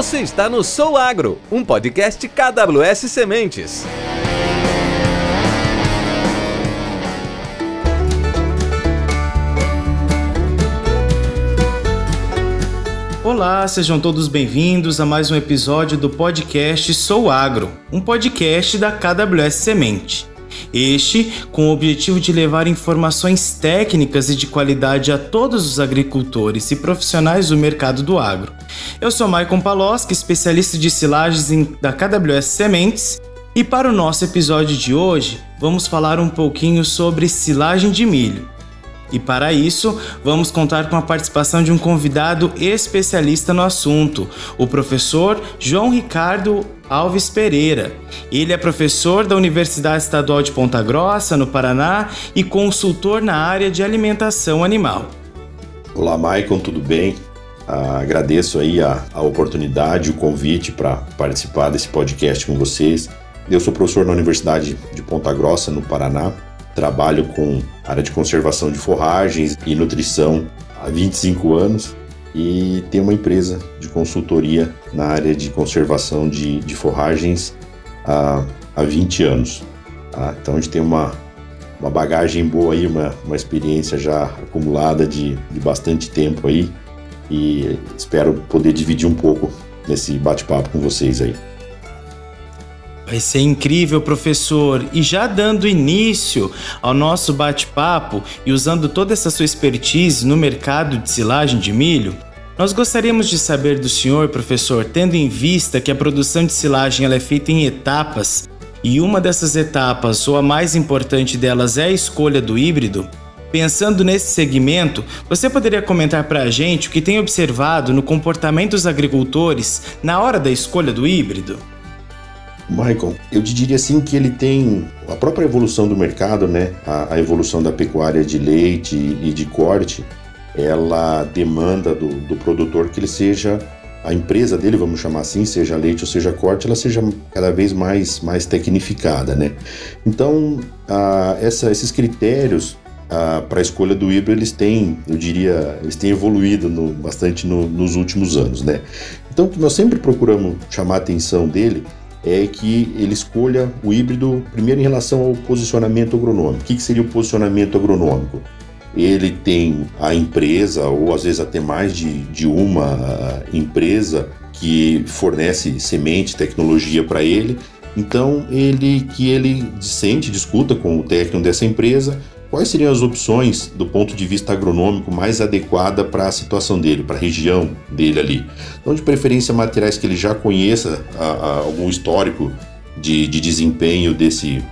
Você está no Sou Agro, um podcast KWS Sementes. Olá, sejam todos bem-vindos a mais um episódio do podcast Sou Agro, um podcast da KWS Semente. Este com o objetivo de levar informações técnicas e de qualidade a todos os agricultores e profissionais do mercado do agro. Eu sou Maicon Paloski, especialista de silagens da KWS Sementes, e para o nosso episódio de hoje, vamos falar um pouquinho sobre silagem de milho. E para isso, vamos contar com a participação de um convidado especialista no assunto, o professor João Ricardo Alves Pereira. Ele é professor da Universidade Estadual de Ponta Grossa, no Paraná, e consultor na área de alimentação animal. Olá, Maicon, tudo bem? Ah, agradeço aí a, a oportunidade, o convite para participar desse podcast com vocês. Eu sou professor na Universidade de Ponta Grossa, no Paraná, Trabalho com área de conservação de forragens e nutrição há 25 anos e tenho uma empresa de consultoria na área de conservação de, de forragens há, há 20 anos. Tá? Então a gente tem uma, uma bagagem boa aí, uma, uma experiência já acumulada de, de bastante tempo aí e espero poder dividir um pouco nesse bate-papo com vocês aí. Vai ser incrível, professor. E já dando início ao nosso bate-papo e usando toda essa sua expertise no mercado de silagem de milho, nós gostaríamos de saber do senhor, professor, tendo em vista que a produção de silagem ela é feita em etapas e uma dessas etapas, ou a mais importante delas, é a escolha do híbrido. Pensando nesse segmento, você poderia comentar para a gente o que tem observado no comportamento dos agricultores na hora da escolha do híbrido? Michael, eu te diria assim que ele tem a própria evolução do mercado, né? A, a evolução da pecuária de leite e de corte, ela demanda do, do, produtor que ele seja a empresa dele, vamos chamar assim, seja leite ou seja corte, ela seja cada vez mais mais tecnificada, né? Então, a, essa, esses critérios para a escolha do híbrido eles têm, eu diria, eles têm evoluído no, bastante no, nos últimos anos, né? Então, nós sempre procuramos chamar a atenção dele é que ele escolha o híbrido primeiro em relação ao posicionamento agronômico. O que, que seria o posicionamento agronômico? Ele tem a empresa, ou às vezes até mais de, de uma ah, empresa que fornece semente, tecnologia para ele. Então, ele que ele sente, discuta com o técnico dessa empresa Quais seriam as opções do ponto de vista agronômico mais adequada para a situação dele, para a região dele ali? Então, de preferência, materiais que ele já conheça, a, a, algum histórico de, de desempenho desse,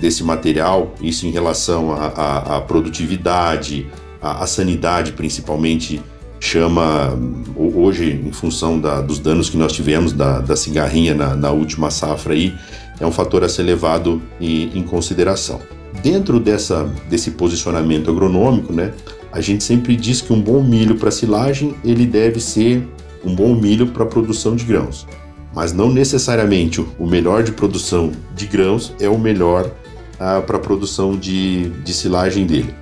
desse material, isso em relação à produtividade, à sanidade principalmente, chama hoje, em função da, dos danos que nós tivemos da, da cigarrinha na, na, última safra aí, é um fator a ser levado em, em consideração. Dentro dessa, desse posicionamento agronômico, né, a gente sempre diz que um bom milho para silagem ele deve ser um bom milho para produção de grãos, mas não necessariamente o melhor de produção de grãos é o melhor ah, para produção de, de silagem dele.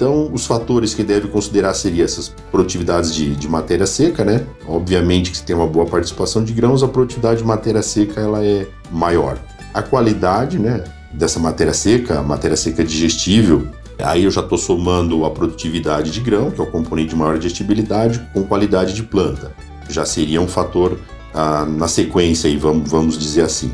Então, os fatores que deve considerar seriam essas produtividades de, de matéria seca, né? Obviamente que se tem uma boa participação de grãos, a produtividade de matéria seca ela é maior. A qualidade, né? Dessa matéria seca, matéria seca digestível, aí eu já estou somando a produtividade de grão, que é o componente de maior digestibilidade, com qualidade de planta. Já seria um fator ah, na sequência, aí, vamos, vamos dizer assim.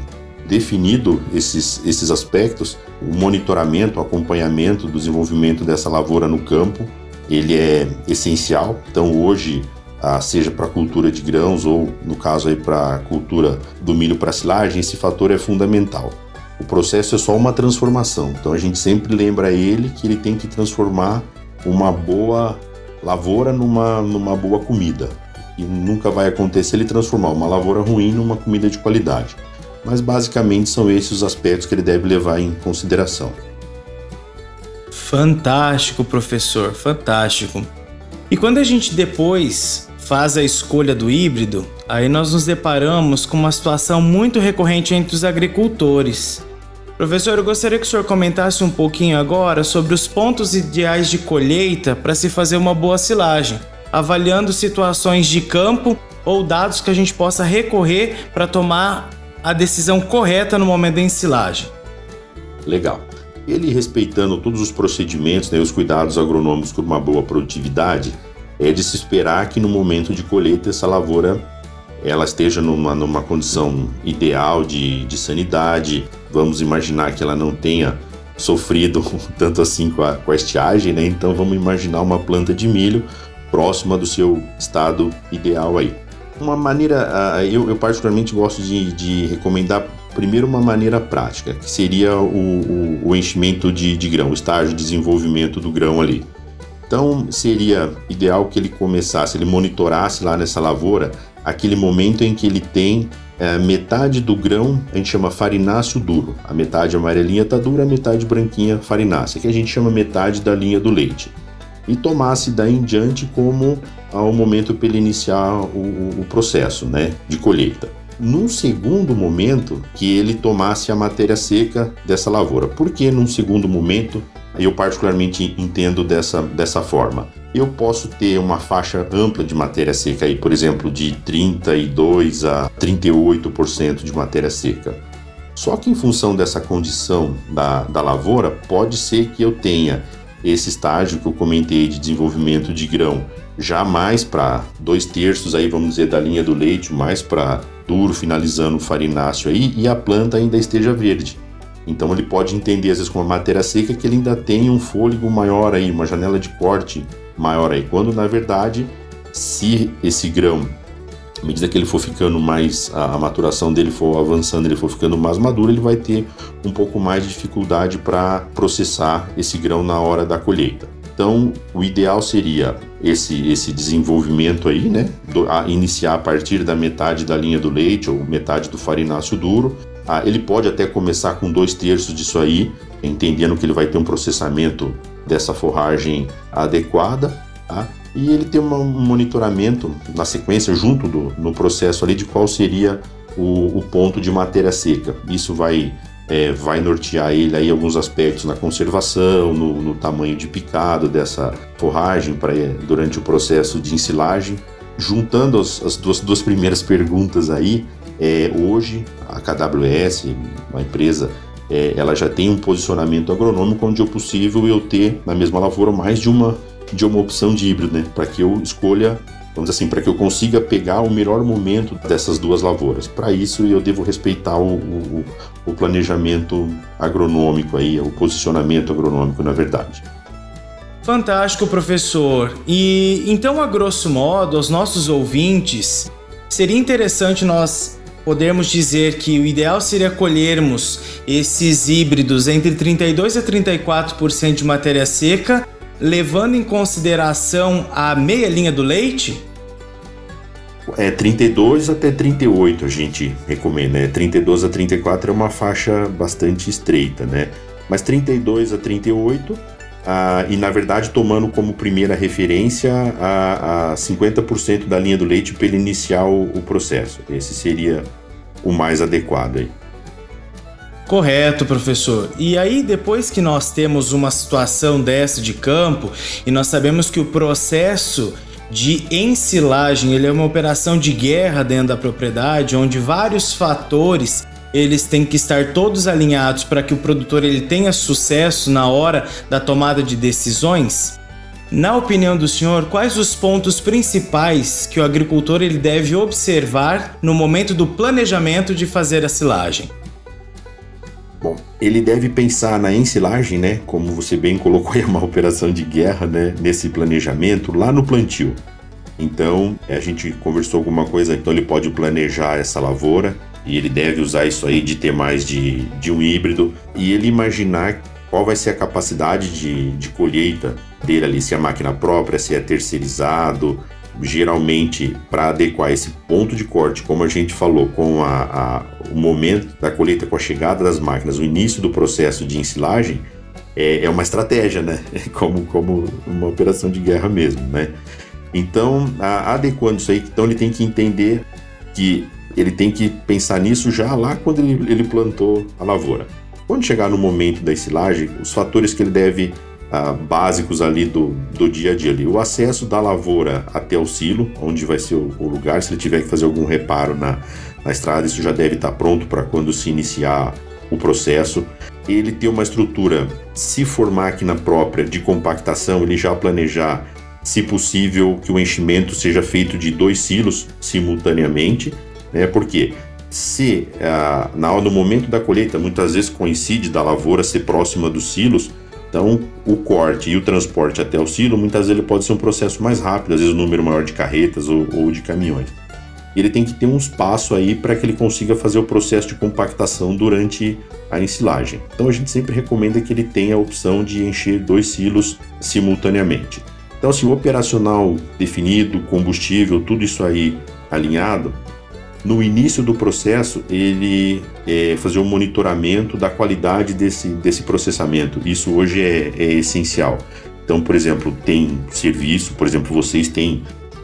Definido esses, esses aspectos, o monitoramento, o acompanhamento do desenvolvimento dessa lavoura no campo, ele é essencial. Então hoje, ah, seja para cultura de grãos ou no caso para cultura do milho para silagem, esse fator é fundamental. O processo é só uma transformação. Então a gente sempre lembra ele que ele tem que transformar uma boa lavoura numa, numa boa comida. E nunca vai acontecer ele transformar uma lavoura ruim numa comida de qualidade. Mas basicamente são esses os aspectos que ele deve levar em consideração. Fantástico, professor, fantástico. E quando a gente depois faz a escolha do híbrido, aí nós nos deparamos com uma situação muito recorrente entre os agricultores. Professor, eu gostaria que o senhor comentasse um pouquinho agora sobre os pontos ideais de colheita para se fazer uma boa silagem, avaliando situações de campo ou dados que a gente possa recorrer para tomar a decisão correta no momento da ensilagem. Legal. Ele respeitando todos os procedimentos, né, os cuidados agronômicos por uma boa produtividade, é de se esperar que no momento de colheita essa lavoura ela esteja numa, numa condição ideal de, de sanidade. Vamos imaginar que ela não tenha sofrido tanto assim com a, com a estiagem, né? Então vamos imaginar uma planta de milho próxima do seu estado ideal aí. Uma maneira, eu, eu particularmente gosto de, de, recomendar primeiro uma maneira prática, que seria o, o, o enchimento de, de grão, o estágio de desenvolvimento do grão ali. Então seria ideal que ele começasse, ele monitorasse lá nessa lavoura aquele momento em que ele tem é, metade do grão, a gente chama farináceo duro. A metade amarelinha está dura, a metade branquinha farinácea, que a gente chama metade da linha do leite. E tomasse daí em diante como ao momento para ele iniciar o, o processo né, de colheita num segundo momento que ele tomasse a matéria seca dessa lavoura. Por que num segundo momento eu particularmente entendo dessa, dessa forma? Eu posso ter uma faixa ampla de matéria seca aí, por exemplo, de 32 a 38% de matéria seca. Só que em função dessa condição da, da lavoura, pode ser que eu tenha esse estágio que eu comentei de desenvolvimento de grão já mais para dois terços aí, vamos dizer, da linha do leite, mais para duro, finalizando o farináceo aí, e a planta ainda esteja verde. Então ele pode entender, às vezes, com a matéria seca, que ele ainda tem um fôlego maior aí, uma janela de corte maior aí, quando na verdade, se esse grão, à medida que ele for ficando mais, a, a maturação dele for avançando, ele for ficando mais maduro, ele vai ter um pouco mais de dificuldade para processar esse grão na hora da colheita. Então, o ideal seria esse, esse desenvolvimento aí, né? Do, a iniciar a partir da metade da linha do leite ou metade do farináceo duro. Ah, ele pode até começar com dois terços disso aí, entendendo que ele vai ter um processamento dessa forragem adequada, tá? E ele tem um monitoramento na sequência, junto do, no processo ali, de qual seria o, o ponto de matéria seca. Isso vai é, vai nortear ele aí alguns aspectos na conservação, no, no tamanho de picado dessa forragem para durante o processo de ensilagem. Juntando as, as duas, duas primeiras perguntas aí, é, hoje a KWS, uma empresa, é, ela já tem um posicionamento agronômico onde é possível eu ter na mesma lavoura mais de uma de uma opção de híbrido, né? Para que eu escolha vamos assim, para que eu consiga pegar o melhor momento dessas duas lavouras. Para isso, eu devo respeitar o, o, o, planejamento agronômico aí, o posicionamento agronômico, na verdade. Fantástico, professor. E então, a grosso modo, aos nossos ouvintes, seria interessante nós podermos dizer que o ideal seria colhermos esses híbridos entre 32 a 34% de matéria seca levando em consideração a meia linha do leite? É 32 até 38 a gente recomenda, né? 32 a 34 é uma faixa bastante estreita, né? Mas 32 a 38 ah, e na verdade tomando como primeira referência a, a 50% da linha do leite para ele iniciar o, o processo. Esse seria o mais adequado aí. Correto, professor. E aí, depois que nós temos uma situação dessa de campo e nós sabemos que o processo de ensilagem ele é uma operação de guerra dentro da propriedade, onde vários fatores eles têm que estar todos alinhados para que o produtor ele tenha sucesso na hora da tomada de decisões. Na opinião do senhor, quais os pontos principais que o agricultor ele deve observar no momento do planejamento de fazer a silagem? Bom, ele deve pensar na ensilagem, né? Como você bem colocou, é uma operação de guerra, né? Nesse planejamento lá no plantio. Então, a gente conversou alguma coisa, então ele pode planejar essa lavoura e ele deve usar isso aí de ter mais de, de um híbrido e ele imaginar qual vai ser a capacidade de, de colheita dele ali, se é máquina própria, se é terceirizado, geralmente para adequar esse ponto de corte, como a gente falou, com a, a, o momento da colheita, com a chegada das máquinas, o início do processo de ensilagem, é, é uma estratégia, né? Como, como uma operação de guerra mesmo, né? Então, a, adequando isso aí, então ele tem que entender que ele tem que pensar nisso já lá quando ele, ele plantou a lavoura. Quando chegar no momento da ensilagem, os fatores que ele deve ah, básicos ali do, do dia a dia. Ali. O acesso da lavoura até o silo, onde vai ser o, o lugar, se ele tiver que fazer algum reparo na, na estrada, isso já deve estar pronto para quando se iniciar o processo. Ele ter uma estrutura, se for máquina própria de compactação, ele já planejar, se possível, que o enchimento seja feito de dois silos simultaneamente, né? Porque se ah, na, no momento da colheita muitas vezes coincide da lavoura ser próxima dos silos, então o corte e o transporte até o silo muitas vezes pode ser um processo mais rápido, às vezes um número maior de carretas ou, ou de caminhões. Ele tem que ter um espaço aí para que ele consiga fazer o processo de compactação durante a ensilagem. Então a gente sempre recomenda que ele tenha a opção de encher dois silos simultaneamente. Então, se assim, o operacional definido, combustível, tudo isso aí alinhado, no início do processo, ele é, fazer um monitoramento da qualidade desse, desse processamento. Isso hoje é, é essencial. Então, por exemplo, tem serviço, por exemplo, vocês têm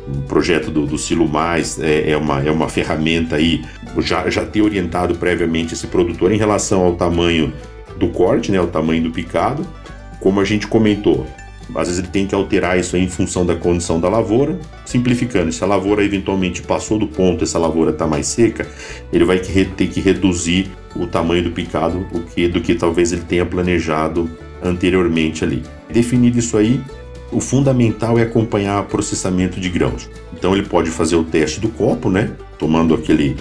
um projeto do, do Silo Mais, é, é, uma, é uma ferramenta aí, já, já ter orientado previamente esse produtor em relação ao tamanho do corte, né, o tamanho do picado. Como a gente comentou, às vezes ele tem que alterar isso em função da condição da lavoura, simplificando. Se a lavoura eventualmente passou do ponto, essa lavoura está mais seca, ele vai ter que reduzir o tamanho do picado o que, do que talvez ele tenha planejado anteriormente ali. Definido isso aí, o fundamental é acompanhar o processamento de grãos. Então ele pode fazer o teste do copo, né? Tomando aquele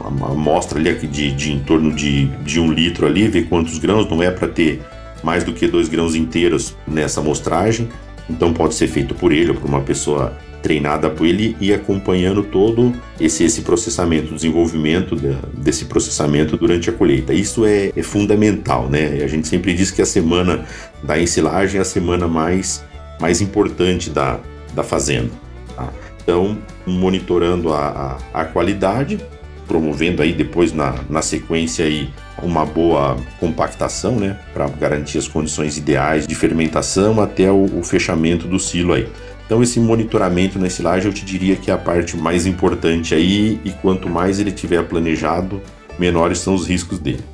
uma amostra ali de, de em torno de, de um litro ali, ver quantos grãos, não é para ter mais do que dois grãos inteiros nessa amostragem, então pode ser feito por ele ou por uma pessoa treinada por ele e acompanhando todo esse, esse processamento, desenvolvimento de, desse processamento durante a colheita. Isso é, é, fundamental, né? A gente sempre diz que a semana da ensilagem é a semana mais, mais importante da, da fazenda. Tá? Então, monitorando a, a, a qualidade, promovendo aí depois na, na sequência aí uma boa compactação, né, para garantir as condições ideais de fermentação até o, o, fechamento do silo aí. Então esse monitoramento na silagem eu te diria que é a parte mais importante aí e quanto mais ele tiver planejado, menores são os riscos dele.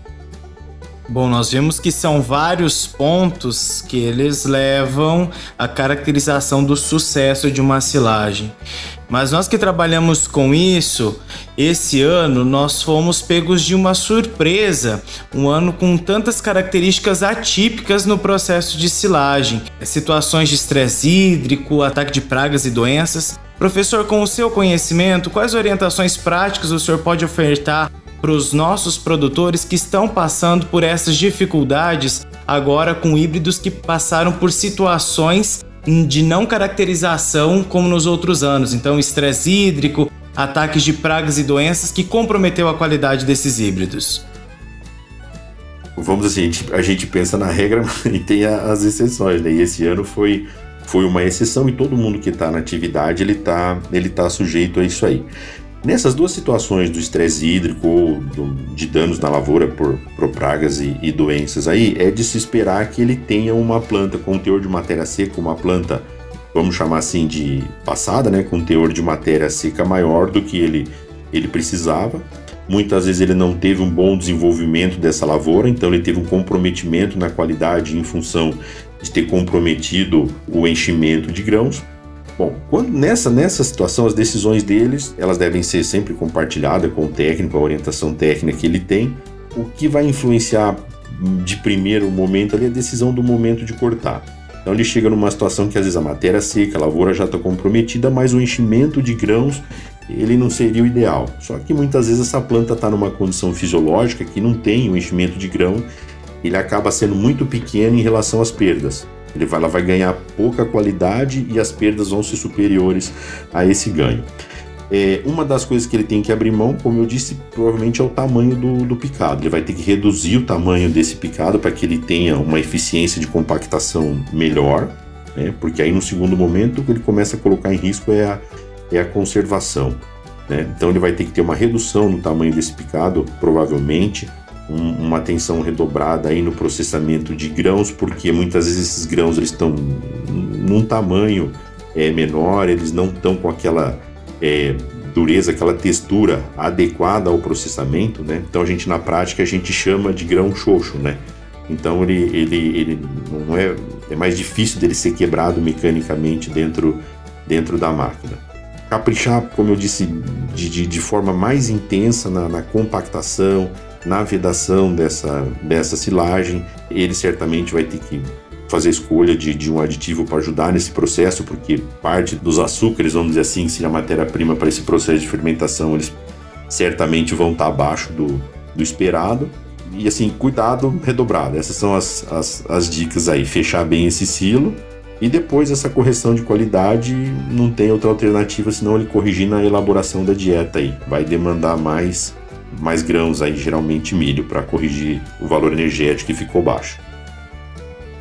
Bom, nós vimos que são vários pontos que eles levam à caracterização do sucesso de uma silagem. Mas nós que trabalhamos com isso, esse ano nós fomos pegos de uma surpresa, um ano com tantas características atípicas no processo de silagem, situações de estresse hídrico, ataque de pragas e doenças. Professor, com o seu conhecimento, quais orientações práticas o senhor pode ofertar para os nossos produtores que estão passando por essas dificuldades agora com híbridos que passaram por situações de não caracterização como nos outros anos. Então, estresse hídrico, ataques de pragas e doenças que comprometeu a qualidade desses híbridos. Vamos assim, a gente, a gente pensa na regra e tem as exceções, né? E esse ano foi, foi uma exceção e todo mundo que está na atividade ele está ele tá sujeito a isso aí. Nessas duas situações do estresse hídrico ou do, de danos na lavoura por, por pragas e, e, doenças aí, é de se esperar que ele tenha uma planta com teor de matéria seca, uma planta, vamos chamar assim, de passada, né, com teor de matéria seca maior do que ele, ele precisava. Muitas vezes ele não teve um bom desenvolvimento dessa lavoura, então ele teve um comprometimento na qualidade em função de ter comprometido o enchimento de grãos. Bom, quando nessa, nessa situação, as decisões deles, elas devem ser sempre compartilhadas com o técnico, a orientação técnica que ele tem. O que vai influenciar de primeiro momento ali é a decisão do momento de cortar. Então ele chega numa situação que às vezes a matéria seca, a lavoura já está comprometida, mas o enchimento de grãos ele não seria o ideal. Só que muitas vezes essa planta está numa condição fisiológica que não tem o enchimento de grão, ele acaba sendo muito pequeno em relação às perdas. Ele vai, ela vai ganhar pouca qualidade e as perdas vão ser superiores a esse ganho. É, uma das coisas que ele tem que abrir mão, como eu disse, provavelmente é o tamanho do, do picado. Ele vai ter que reduzir o tamanho desse picado para que ele tenha uma eficiência de compactação melhor, né? porque aí no segundo momento o que ele começa a colocar em risco é a, é a conservação. Né? Então ele vai ter que ter uma redução no tamanho desse picado, provavelmente, uma atenção redobrada aí no processamento de grãos, porque muitas vezes esses grãos eles estão num tamanho é, menor, eles não estão com aquela é, dureza, aquela textura adequada ao processamento, né? Então a gente na prática a gente chama de grão xoxo, né? Então ele, ele, ele não é, é mais difícil dele ser quebrado mecanicamente dentro, dentro da máquina. Caprichar, como eu disse, de, de, de forma mais intensa na, na compactação, na vedação dessa, dessa silagem, ele certamente vai ter que fazer escolha de, de um aditivo para ajudar nesse processo, porque parte dos açúcares, vamos dizer assim, se a matéria-prima para esse processo de fermentação, eles certamente vão estar abaixo do, do esperado. E assim, cuidado redobrado. Essas são as, as, as dicas aí. Fechar bem esse silo. E depois essa correção de qualidade não tem outra alternativa senão ele corrigir na elaboração da dieta aí. Vai demandar mais mais grãos aí, geralmente milho, para corrigir o valor energético que ficou baixo.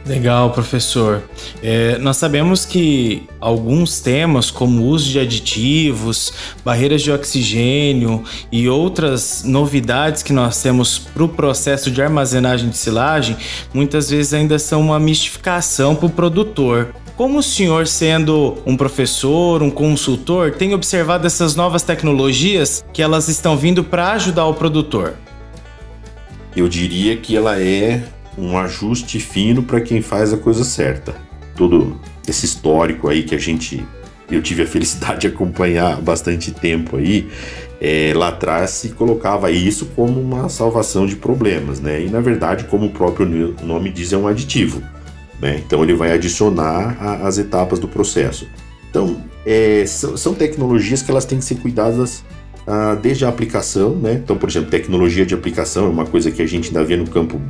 Legal, professor. É, nós sabemos que alguns temas, como o uso de aditivos, barreiras de oxigênio e outras novidades que nós temos para o processo de armazenagem de silagem, muitas vezes ainda são uma mistificação para o produtor. Como o senhor, sendo um professor, um consultor, tem observado essas novas tecnologias que elas estão vindo para ajudar o produtor? Eu diria que ela é um ajuste fino para quem faz a coisa certa. Todo esse histórico aí que a gente eu tive a felicidade de acompanhar bastante tempo aí, é, lá atrás se colocava isso como uma salvação de problemas, né? E na verdade, como o próprio nome diz, é um aditivo, né? Então ele vai adicionar a, as etapas do processo. Então, é, são, são, tecnologias que elas têm que ser cuidadas ah, desde a aplicação, né? Então, por exemplo, tecnologia de aplicação é uma coisa que a gente ainda vê no campo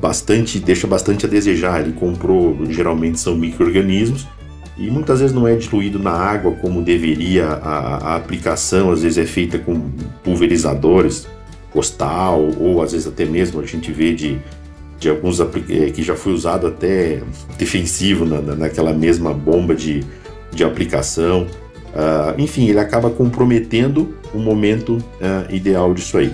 bastante, deixa bastante a desejar. Ele comprou, geralmente são micro-organismos, e muitas vezes não é diluído na água como deveria. A, a aplicação às vezes é feita com pulverizadores, postal, ou às vezes até mesmo a gente vê de, de alguns é, que já foi usado até defensivo na, naquela mesma bomba de, de aplicação. Uh, enfim, ele acaba comprometendo o momento uh, ideal disso aí.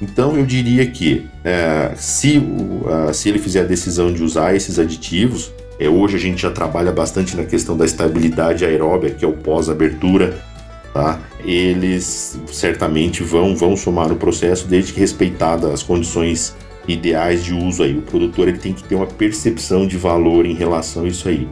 Então eu diria que é, se, uh, se ele fizer a decisão de usar esses aditivos, é, hoje a gente já trabalha bastante na questão da estabilidade aeróbica, que é o pós-abertura, tá? eles certamente vão, vão somar no processo desde que respeitadas as condições ideais de uso aí. O produtor ele tem que ter uma percepção de valor em relação a isso aí.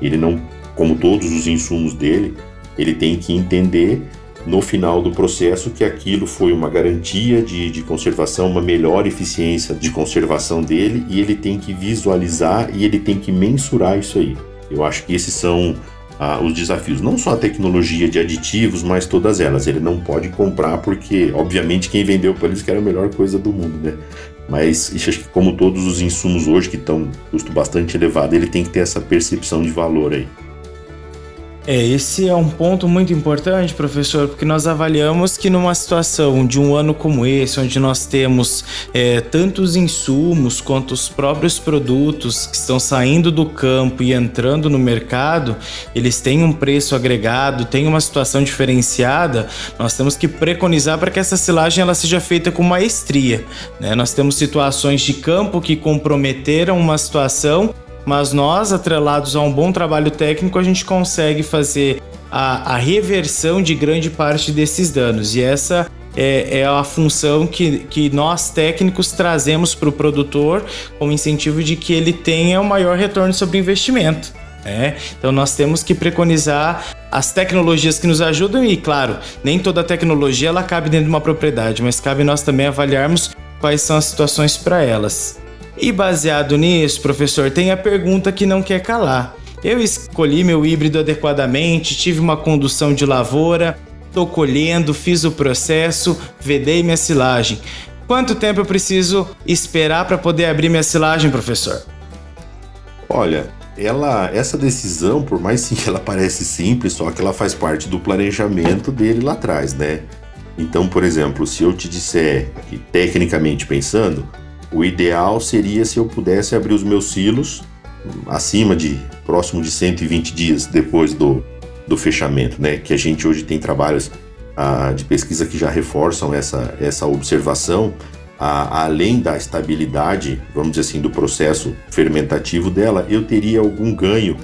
Ele não, como todos os insumos dele, ele tem que entender no final do processo que aquilo foi uma garantia de, de conservação, uma melhor eficiência de conservação dele e ele tem que visualizar e ele tem que mensurar isso aí. Eu acho que esses são ah, os desafios, não só a tecnologia de aditivos, mas todas elas. Ele não pode comprar porque, obviamente, quem vendeu para eles que era a melhor coisa do mundo, né? Mas acho que como todos os insumos hoje que estão custo bastante elevado, ele tem que ter essa percepção de valor aí. É, esse é um ponto muito importante, professor, porque nós avaliamos que numa situação de um ano como esse, onde nós temos é, tantos insumos quanto os próprios produtos que estão saindo do campo e entrando no mercado, eles têm um preço agregado, têm uma situação diferenciada, nós temos que preconizar para que essa silagem ela seja feita com maestria. Né? Nós temos situações de campo que comprometeram uma situação mas nós, atrelados a um bom trabalho técnico, a gente consegue fazer a, a reversão de grande parte desses danos. E essa é, é, a função que, que nós técnicos trazemos para o produtor como incentivo de que ele tenha o maior retorno sobre investimento. É, então nós temos que preconizar as tecnologias que nos ajudam e, claro, nem toda tecnologia ela cabe dentro de uma propriedade, mas cabe nós também avaliarmos quais são as situações para elas. E baseado nisso, professor, tem a pergunta que não quer calar. Eu escolhi meu híbrido adequadamente, tive uma condução de lavoura, estou colhendo, fiz o processo, vedei minha silagem. Quanto tempo eu preciso esperar para poder abrir minha silagem, professor? Olha, ela, essa decisão, por mais sim que ela parece simples, só que ela faz parte do planejamento dele lá atrás, né? Então, por exemplo, se eu te disser que tecnicamente pensando, o ideal seria se eu pudesse abrir os meus silos acima de próximo de 120 dias depois do, do fechamento, né? Que a gente hoje tem trabalhos ah, de pesquisa que já reforçam essa, essa observação, ah, além da estabilidade, vamos dizer assim, do processo fermentativo dela, eu teria algum ganho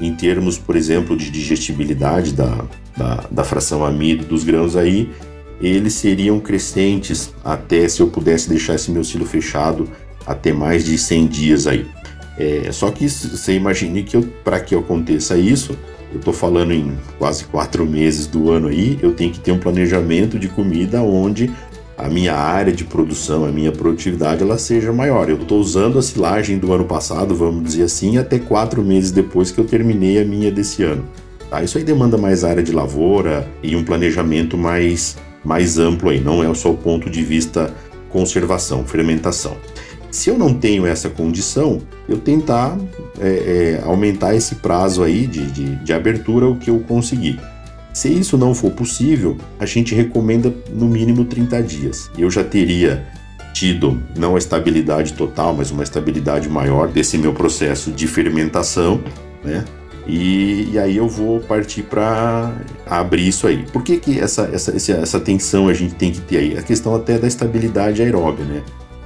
em termos, por exemplo, de digestibilidade da, da, da fração amido dos grãos aí eles seriam crescentes até se eu pudesse deixar esse meu silo fechado até mais de 100 dias aí. É, só que você imagine que para que aconteça isso, eu estou falando em quase quatro meses do ano aí, eu tenho que ter um planejamento de comida onde a minha área de produção, a minha produtividade, ela seja maior. Eu estou usando a silagem do ano passado, vamos dizer assim, até quatro meses depois que eu terminei a minha desse ano. Tá? Isso aí demanda mais área de lavoura e um planejamento mais, mais amplo aí, não é só o ponto de vista conservação, fermentação. Se eu não tenho essa condição, eu tentar é, é, aumentar esse prazo aí de, de, de abertura o que eu conseguir. Se isso não for possível, a gente recomenda no mínimo 30 dias. Eu já teria tido não a estabilidade total, mas uma estabilidade maior desse meu processo de fermentação, né? E, e aí eu vou partir para abrir isso aí. Por que, que essa, essa, essa tensão a gente tem que ter aí? A questão até da estabilidade aeróbia, né?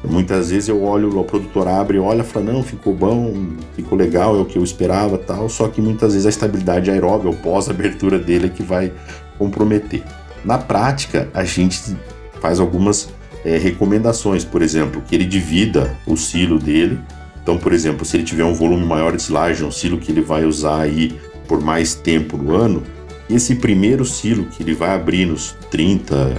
Muitas vezes eu olho, o produtor abre, olha, fala, não, ficou bom, ficou legal, é o que eu esperava tal, só que muitas vezes a estabilidade aeróbica, ou pós-abertura dele é que vai comprometer. Na prática, a gente faz algumas é, recomendações, por exemplo, que ele divida o silo dele. Então, por exemplo, se ele tiver um volume maior de silagem, um silo que ele vai usar aí por mais tempo no ano, esse primeiro silo que ele vai abrir nos 30,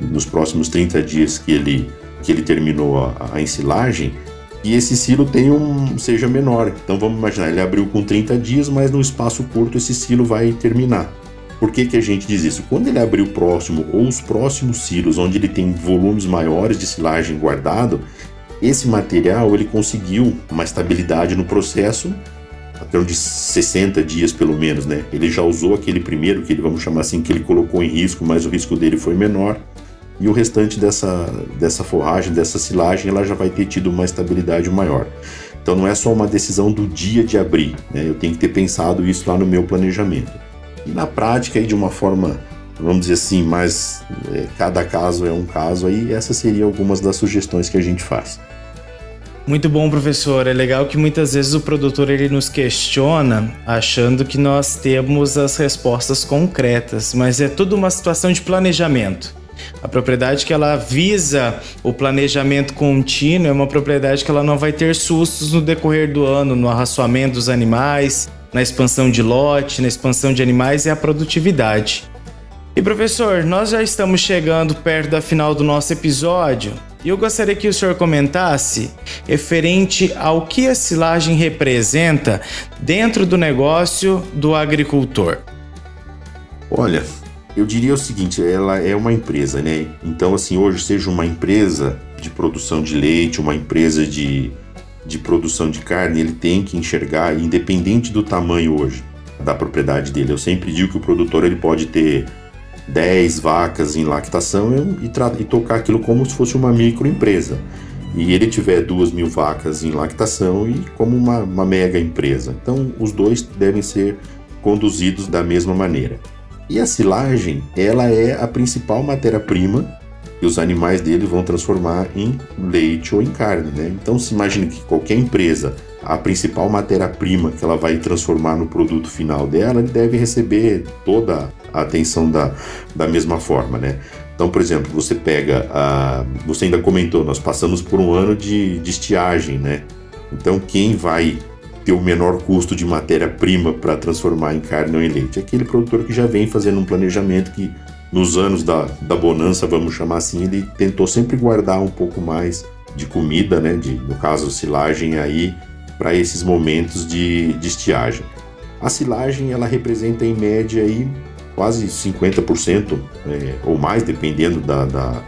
nos próximos 30 dias que ele que ele terminou a, a ensilagem, e esse silo tem um seja menor. Então vamos imaginar, ele abriu com 30 dias, mas no espaço curto esse silo vai terminar. Por que, que a gente diz isso? Quando ele abrir o próximo ou os próximos silos, onde ele tem volumes maiores de silagem guardado, esse material ele conseguiu uma estabilidade no processo até de 60 dias pelo menos, né? Ele já usou aquele primeiro que ele vamos chamar assim que ele colocou em risco, mas o risco dele foi menor e o restante dessa, dessa forragem, dessa silagem, ela já vai ter tido uma estabilidade maior. Então não é só uma decisão do dia de abrir, né? eu tenho que ter pensado isso lá no meu planejamento. E na prática, aí, de uma forma, vamos dizer assim, mais é, cada caso é um caso, aí essas seriam algumas das sugestões que a gente faz. Muito bom, professor. É legal que muitas vezes o produtor ele nos questiona achando que nós temos as respostas concretas, mas é tudo uma situação de planejamento. A propriedade que ela visa o planejamento contínuo é uma propriedade que ela não vai ter sustos no decorrer do ano, no arraçoamento dos animais, na expansão de lote, na expansão de animais e a produtividade. E professor, nós já estamos chegando perto da final do nosso episódio e eu gostaria que o senhor comentasse referente ao que a silagem representa dentro do negócio do agricultor. Olha, eu diria o seguinte, ela é uma empresa, né? Então, assim, hoje seja uma empresa de produção de leite, uma empresa de, de produção de carne, ele tem que enxergar, independente do tamanho hoje da propriedade dele. Eu sempre digo que o produtor ele pode ter 10 vacas em lactação e, e tocar aquilo como se fosse uma microempresa. E ele tiver duas mil vacas em lactação e como uma, uma mega empresa. Então, os dois devem ser conduzidos da mesma maneira. E a silagem, ela é a principal matéria-prima que os animais dele vão transformar em leite ou em carne, né? Então se imagine que qualquer empresa, a principal matéria-prima que ela vai transformar no produto final dela, ele deve receber toda a atenção da, da mesma forma, né? Então, por exemplo, você pega a. Você ainda comentou, nós passamos por um ano de, de estiagem, né? Então, quem vai ter o menor custo de matéria-prima para transformar em carne ou em leite. Aquele produtor que já vem fazendo um planejamento que nos anos da, da bonança, vamos chamar assim, ele tentou sempre guardar um pouco mais de comida, né, de, no caso silagem aí, para esses momentos de, de estiagem. A silagem ela representa em média aí quase 50% é, ou mais, dependendo da, da,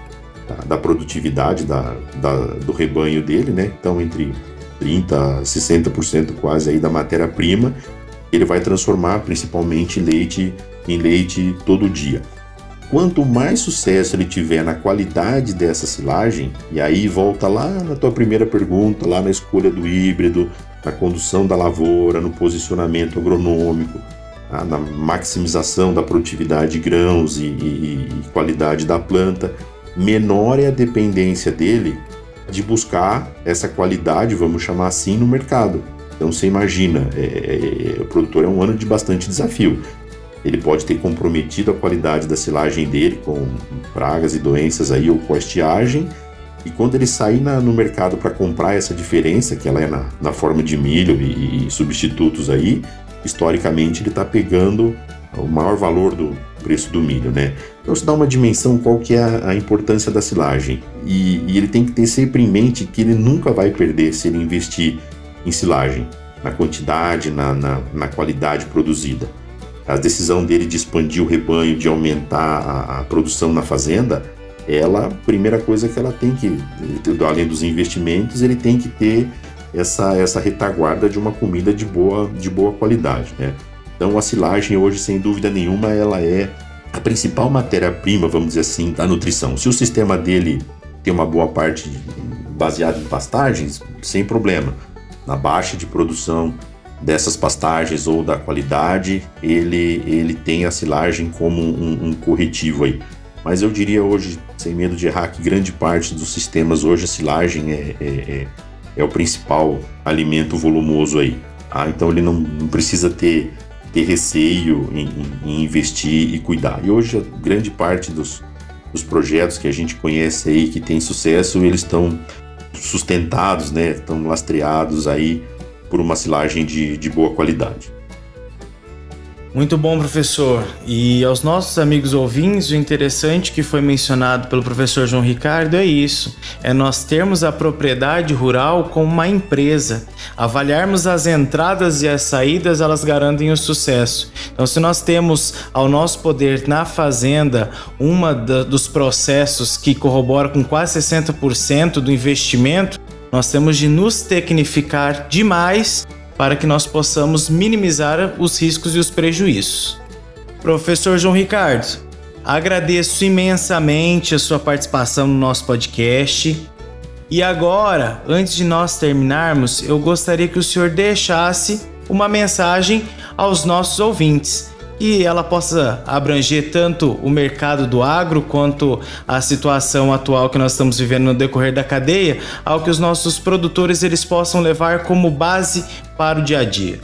da produtividade da, da, do rebanho dele, né? Então entre 30, 60% quase aí da matéria-prima, ele vai transformar principalmente leite em leite todo dia. Quanto mais sucesso ele tiver na qualidade dessa silagem, e aí volta lá na tua primeira pergunta, lá na escolha do híbrido, na condução da lavoura, no posicionamento agronômico, na maximização da produtividade de grãos e, e, e qualidade da planta, menor é a dependência dele de buscar essa qualidade, vamos chamar assim, no mercado. Então você imagina, é, é, é, o produtor é um ano de bastante desafio. Ele pode ter comprometido a qualidade da silagem dele com pragas e doenças aí ou com a estiagem, E quando ele sair na, no mercado para comprar essa diferença, que ela é na, na forma de milho e, e substitutos aí, historicamente ele está pegando o maior valor do preço do milho, né? Então se dá uma dimensão qual que é a, importância da silagem. E, e, ele tem que ter sempre em mente que ele nunca vai perder se ele investir em silagem, na quantidade, na, na, na qualidade produzida. A decisão dele de expandir o rebanho, de aumentar a, a produção na fazenda, ela, primeira coisa que ela tem que, além dos investimentos, ele tem que ter essa, essa retaguarda de uma comida de boa, de boa qualidade, né? Então a silagem hoje, sem dúvida nenhuma, ela é a principal matéria-prima, vamos dizer assim, da nutrição. Se o sistema dele tem uma boa parte baseada em pastagens, sem problema. Na baixa de produção dessas pastagens ou da qualidade, ele, ele tem a silagem como um, um corretivo aí. Mas eu diria hoje, sem medo de errar, que grande parte dos sistemas hoje a silagem é, é, é, é o principal alimento volumoso aí. Ah, então ele não, não precisa ter, ter receio em, em, investir e cuidar. E hoje a grande parte dos, dos projetos que a gente conhece aí que tem sucesso, eles estão sustentados, né? Estão lastreados aí por uma silagem de, de boa qualidade. Muito bom, professor. E aos nossos amigos ouvintes, o interessante que foi mencionado pelo professor João Ricardo é isso: é nós termos a propriedade rural como uma empresa. Avaliarmos as entradas e as saídas, elas garantem o sucesso. Então, se nós temos ao nosso poder na fazenda uma dos processos que corrobora com quase 60% do investimento, nós temos de nos tecnificar demais para que nós possamos minimizar os riscos e os prejuízos. Professor João Ricardo, agradeço imensamente a sua participação no nosso podcast. E agora, antes de nós terminarmos, eu gostaria que o senhor deixasse uma mensagem aos nossos ouvintes e ela possa abranger tanto o mercado do agro quanto a situação atual que nós estamos vivendo no decorrer da cadeia, ao que os nossos produtores eles possam levar como base para o dia a dia.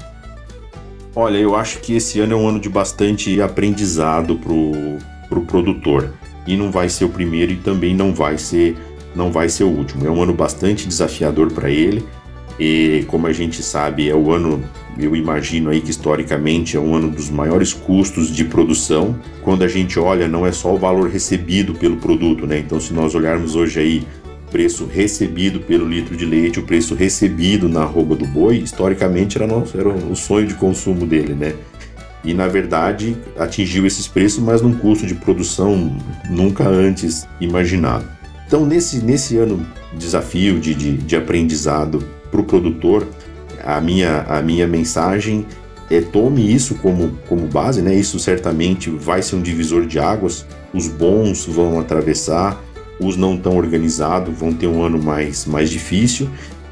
Olha, eu acho que esse ano é um ano de bastante aprendizado para o pro produtor e não vai ser o primeiro e também não vai ser não vai ser o último. É um ano bastante desafiador para ele e como a gente sabe é o ano eu imagino aí que historicamente é um ano dos maiores custos de produção. Quando a gente olha, não é só o valor recebido pelo produto, né? Então, se nós olharmos hoje aí preço recebido pelo litro de leite, o preço recebido na arroba do boi, historicamente era, nosso, era o sonho de consumo dele, né? E na verdade atingiu esses preços, mas num custo de produção nunca antes imaginado. Então, nesse, nesse ano desafio de, de, de aprendizado para o produtor, a minha, a minha mensagem é tome isso como, como base, né? Isso certamente vai ser um divisor de águas. Os bons vão atravessar, os não tão organizados vão ter um ano mais, mais difícil.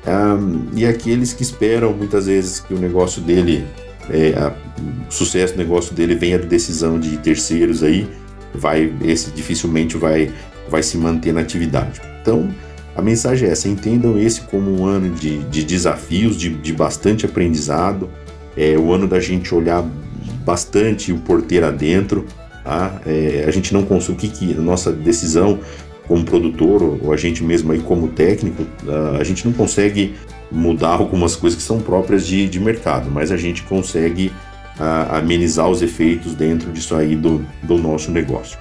Um, e aqueles que esperam muitas vezes que o negócio dele, é, a, o sucesso do negócio dele venha da decisão de terceiros aí, vai esse dificilmente vai, vai se manter na atividade. Então, a mensagem é essa: entendam esse como um ano de, de desafios, de, de bastante aprendizado, é o ano da gente olhar bastante o porteiro adentro. Tá? É, a gente não consome o que, que a nossa decisão como produtor ou a gente mesmo aí como técnico, a gente não consegue mudar algumas coisas que são próprias de, de mercado, mas a gente consegue amenizar os efeitos dentro disso aí do, do nosso negócio.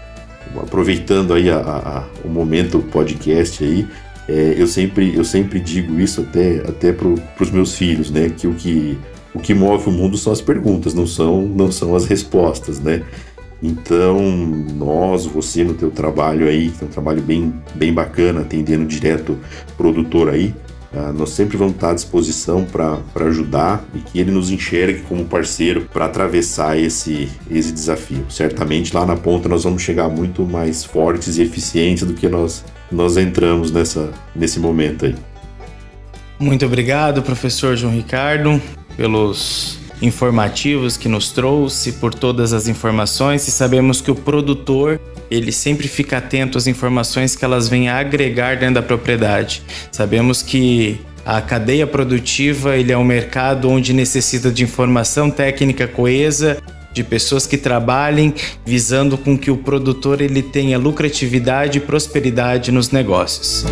Aproveitando aí a, a, o momento podcast aí, é, eu, sempre, eu sempre digo isso até, até para os meus filhos, né? Que o, que o que move o mundo são as perguntas, não são, não são as respostas, né? Então, nós, você no teu trabalho aí, que é um trabalho bem, bem bacana, atendendo direto produtor aí, uh, nós sempre vamos estar à disposição para ajudar e que ele nos enxergue como parceiro para atravessar esse, esse desafio. Certamente lá na ponta nós vamos chegar muito mais fortes e eficientes do que nós nós entramos nessa, nesse momento aí. Muito obrigado, professor João Ricardo, pelos informativos que nos trouxe, por todas as informações e sabemos que o produtor ele sempre fica atento às informações que elas vêm a agregar dentro da propriedade. Sabemos que a cadeia produtiva ele é um mercado onde necessita de informação técnica coesa de pessoas que trabalhem visando com que o produtor ele tenha lucratividade e prosperidade nos negócios.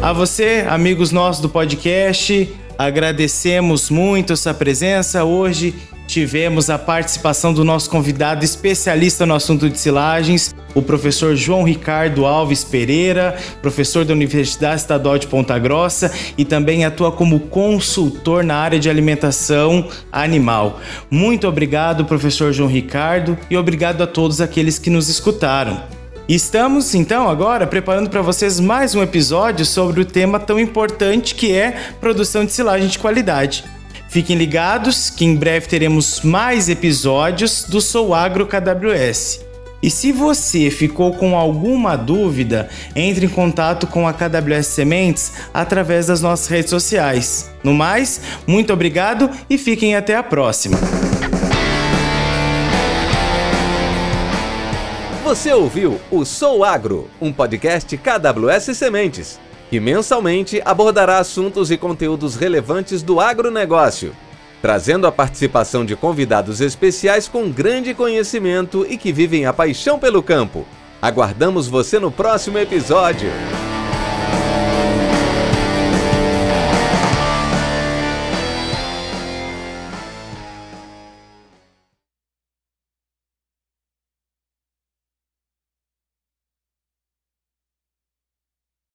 A você, amigos nossos do podcast, agradecemos muito essa presença. Hoje tivemos a participação do nosso convidado especialista no assunto de silagens, o professor João Ricardo Alves Pereira, professor da Universidade Estadual de Ponta Grossa e também atua como consultor na área de alimentação animal. Muito obrigado, professor João Ricardo, e obrigado a todos aqueles que nos escutaram. Estamos então agora preparando para vocês mais um episódio sobre o tema tão importante que é produção de silagem de qualidade. Fiquem ligados que em breve teremos mais episódios do Sou Agro KWS. E se você ficou com alguma dúvida, entre em contato com a KWS Sementes através das nossas redes sociais. No mais, muito obrigado e fiquem até a próxima. Você ouviu o Sou Agro, um podcast KWS Sementes, que mensalmente abordará assuntos e conteúdos relevantes do agronegócio, trazendo a participação de convidados especiais com grande conhecimento e que vivem a paixão pelo campo. Aguardamos você no próximo episódio.